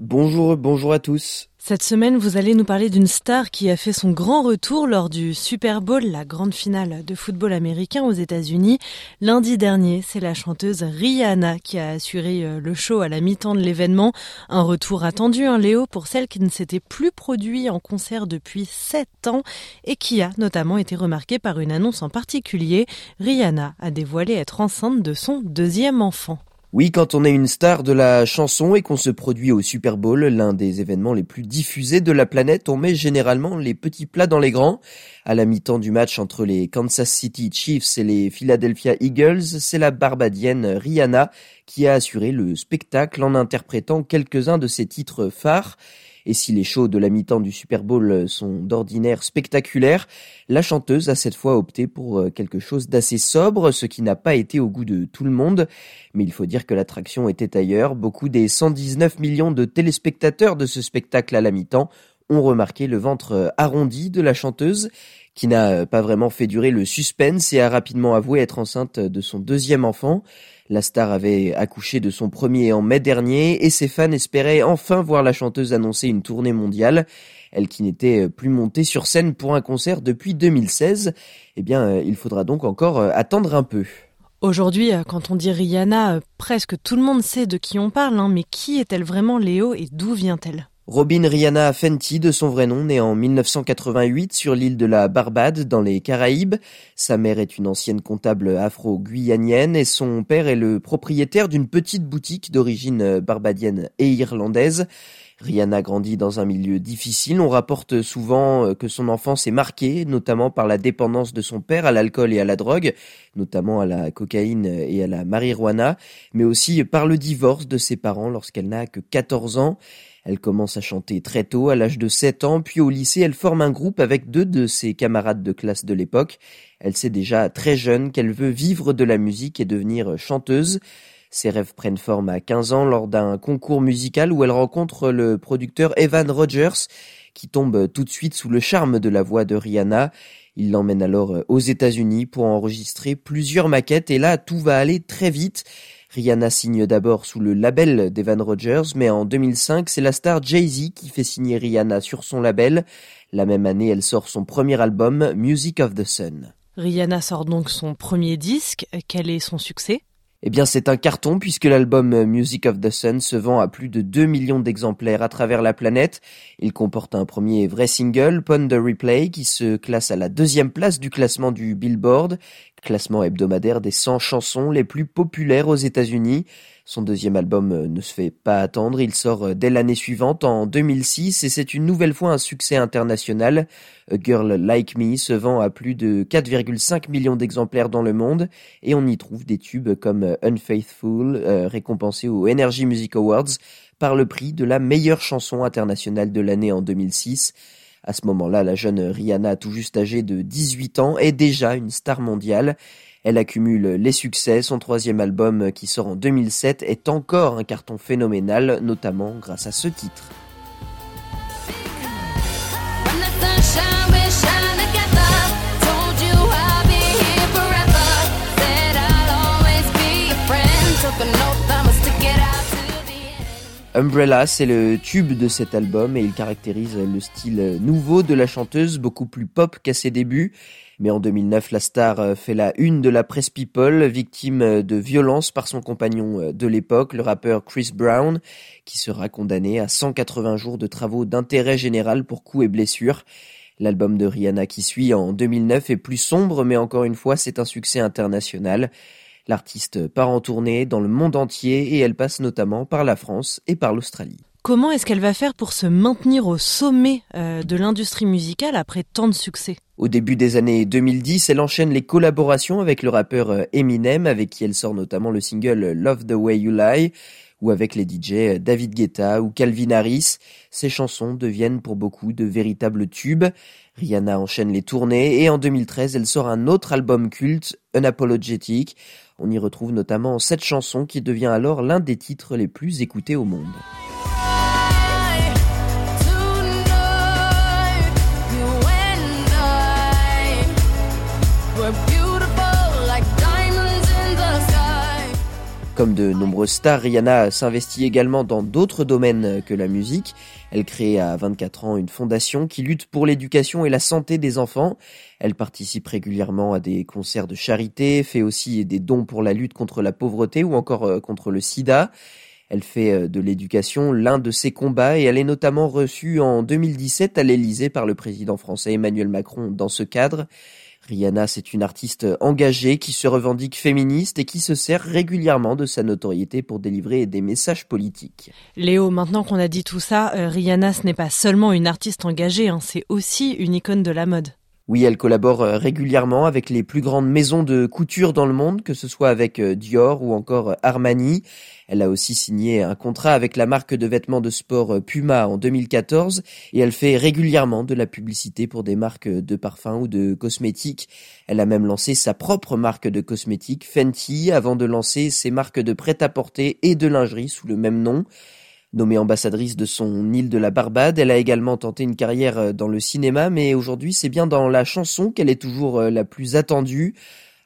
Bonjour, bonjour à tous. Cette semaine, vous allez nous parler d'une star qui a fait son grand retour lors du Super Bowl, la grande finale de football américain aux États-Unis. Lundi dernier, c'est la chanteuse Rihanna qui a assuré euh, le show à la mi-temps de l'événement. Un retour attendu, hein, Léo, pour celle qui ne s'était plus produit en concert depuis sept ans et qui a notamment été remarquée par une annonce en particulier. Rihanna a dévoilé être enceinte de son deuxième enfant. Oui, quand on est une star de la chanson et qu'on se produit au Super Bowl, l'un des événements les plus diffusés de la planète, on met généralement les petits plats dans les grands. À la mi-temps du match entre les Kansas City Chiefs et les Philadelphia Eagles, c'est la barbadienne Rihanna qui a assuré le spectacle en interprétant quelques-uns de ses titres phares. Et si les shows de la mi-temps du Super Bowl sont d'ordinaire spectaculaires, la chanteuse a cette fois opté pour euh, quelque chose d'assez sobre, ce qui n'a pas été au goût de tout le monde. Mais il faut dire que l'attraction était ailleurs. Beaucoup des 119 millions de téléspectateurs de ce spectacle à la mi-temps ont remarqué le ventre euh, arrondi de la chanteuse, qui n'a euh, pas vraiment fait durer le suspense et a rapidement avoué être enceinte de son deuxième enfant. La star avait accouché de son premier en mai dernier et ses fans espéraient enfin voir la chanteuse annoncer une tournée mondiale. Elle qui n'était plus montée sur scène pour un concert depuis 2016, eh bien, il faudra donc encore attendre un peu. Aujourd'hui, quand on dit Rihanna, presque tout le monde sait de qui on parle, hein, mais qui est-elle vraiment Léo et d'où vient-elle? Robin Rihanna Fenty, de son vrai nom, née en 1988 sur l'île de la Barbade, dans les Caraïbes. Sa mère est une ancienne comptable afro-guyanienne et son père est le propriétaire d'une petite boutique d'origine barbadienne et irlandaise. Rihanna grandit dans un milieu difficile. On rapporte souvent que son enfance est marquée, notamment par la dépendance de son père à l'alcool et à la drogue, notamment à la cocaïne et à la marijuana, mais aussi par le divorce de ses parents lorsqu'elle n'a que 14 ans. Elle commence à chanter très tôt, à l'âge de 7 ans, puis au lycée, elle forme un groupe avec deux de ses camarades de classe de l'époque. Elle sait déjà très jeune qu'elle veut vivre de la musique et devenir chanteuse. Ses rêves prennent forme à 15 ans lors d'un concours musical où elle rencontre le producteur Evan Rogers, qui tombe tout de suite sous le charme de la voix de Rihanna. Il l'emmène alors aux États-Unis pour enregistrer plusieurs maquettes et là tout va aller très vite. Rihanna signe d'abord sous le label d'Evan Rogers, mais en 2005, c'est la star Jay-Z qui fait signer Rihanna sur son label. La même année, elle sort son premier album, Music of the Sun. Rihanna sort donc son premier disque. Quel est son succès? Eh bien, c'est un carton puisque l'album Music of the Sun se vend à plus de 2 millions d'exemplaires à travers la planète. Il comporte un premier vrai single, Pond the Replay, qui se classe à la deuxième place du classement du Billboard, classement hebdomadaire des 100 chansons les plus populaires aux États-Unis. Son deuxième album euh, ne se fait pas attendre, il sort euh, dès l'année suivante en 2006 et c'est une nouvelle fois un succès international. Girl Like Me se vend à plus de 4,5 millions d'exemplaires dans le monde et on y trouve des tubes comme euh, Unfaithful, récompensé aux Energy Music Awards par le prix de la meilleure chanson internationale de l'année en 2006. À ce moment-là, la jeune Rihanna, tout juste âgée de 18 ans, est déjà une star mondiale. Elle accumule les succès, son troisième album qui sort en 2007 est encore un carton phénoménal, notamment grâce à ce titre. Umbrella, c'est le tube de cet album et il caractérise le style nouveau de la chanteuse, beaucoup plus pop qu'à ses débuts. Mais en 2009, la star fait la une de la presse People, victime de violence par son compagnon de l'époque, le rappeur Chris Brown, qui sera condamné à 180 jours de travaux d'intérêt général pour coups et blessures. L'album de Rihanna qui suit en 2009 est plus sombre, mais encore une fois, c'est un succès international. L'artiste part en tournée dans le monde entier et elle passe notamment par la France et par l'Australie. Comment est-ce qu'elle va faire pour se maintenir au sommet euh, de l'industrie musicale après tant de succès? Au début des années 2010, elle enchaîne les collaborations avec le rappeur euh, Eminem, avec qui elle sort notamment le single Love the Way You Lie, ou avec les DJ David Guetta ou Calvin Harris. Ses chansons deviennent pour beaucoup de véritables tubes. Rihanna enchaîne les tournées et en 2013, elle sort un autre album culte, Unapologetic. On y retrouve notamment cette chanson qui devient alors l'un des titres les plus écoutés au monde. Comme de nombreuses stars, Rihanna s'investit également dans d'autres domaines que la musique. Elle crée à 24 ans une fondation qui lutte pour l'éducation et la santé des enfants. Elle participe régulièrement à des concerts de charité, fait aussi des dons pour la lutte contre la pauvreté ou encore euh, contre le sida. Elle fait euh, de l'éducation l'un de ses combats et elle est notamment reçue en 2017 à l'Élysée par le président français Emmanuel Macron dans ce cadre. Rihanna, c'est une artiste engagée qui se revendique féministe et qui se sert régulièrement de sa notoriété pour délivrer des messages politiques. Léo, maintenant qu'on a dit tout ça, euh, Rihanna, ce n'est pas seulement une artiste engagée, hein, c'est aussi une icône de la mode. Oui, elle collabore euh, régulièrement avec les plus grandes maisons de couture dans le monde, que ce soit avec euh, Dior ou encore euh, Armani. Elle a aussi signé un contrat avec la marque de vêtements de sport Puma en 2014 et elle fait régulièrement de la publicité pour des marques de parfums ou de cosmétiques. Elle a même lancé sa propre marque de cosmétiques, Fenty, avant de lancer ses marques de prêt-à-porter et de lingerie sous le même nom. Nommée ambassadrice de son île de la Barbade, elle a également tenté une carrière euh, dans le cinéma, mais aujourd'hui c'est bien dans la chanson qu'elle est toujours euh, la plus attendue.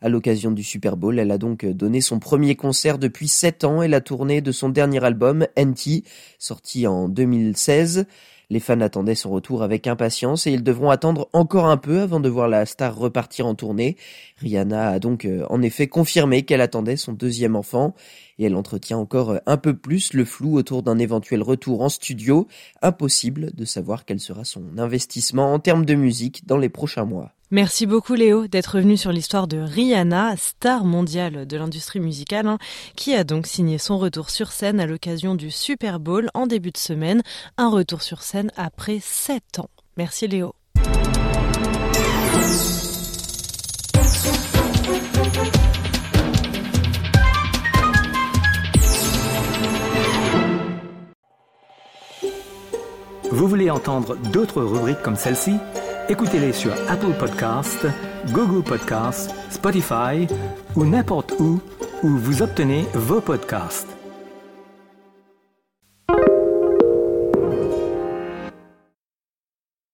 À l'occasion du Super Bowl, elle a donc euh, donné son premier concert depuis 7 ans et la tournée de son dernier album, NT, sorti en 2016. Les fans attendaient son retour avec impatience et ils devront attendre encore un peu avant de voir la star repartir en tournée. Rihanna a donc en effet confirmé qu'elle attendait son deuxième enfant et elle entretient encore un peu plus le flou autour d'un éventuel retour en studio. Impossible de savoir quel sera son investissement en termes de musique dans les prochains mois. Merci beaucoup Léo d'être venu sur l'histoire de Rihanna, star mondiale de l'industrie musicale, hein, qui a donc signé son retour sur scène à l'occasion du Super Bowl en début de semaine, un retour sur scène après 7 ans. Merci Léo. Vous voulez entendre d'autres rubriques comme celle-ci? Écoutez-les sur Apple Podcasts, Google Podcasts, Spotify ou n'importe où où vous obtenez vos podcasts.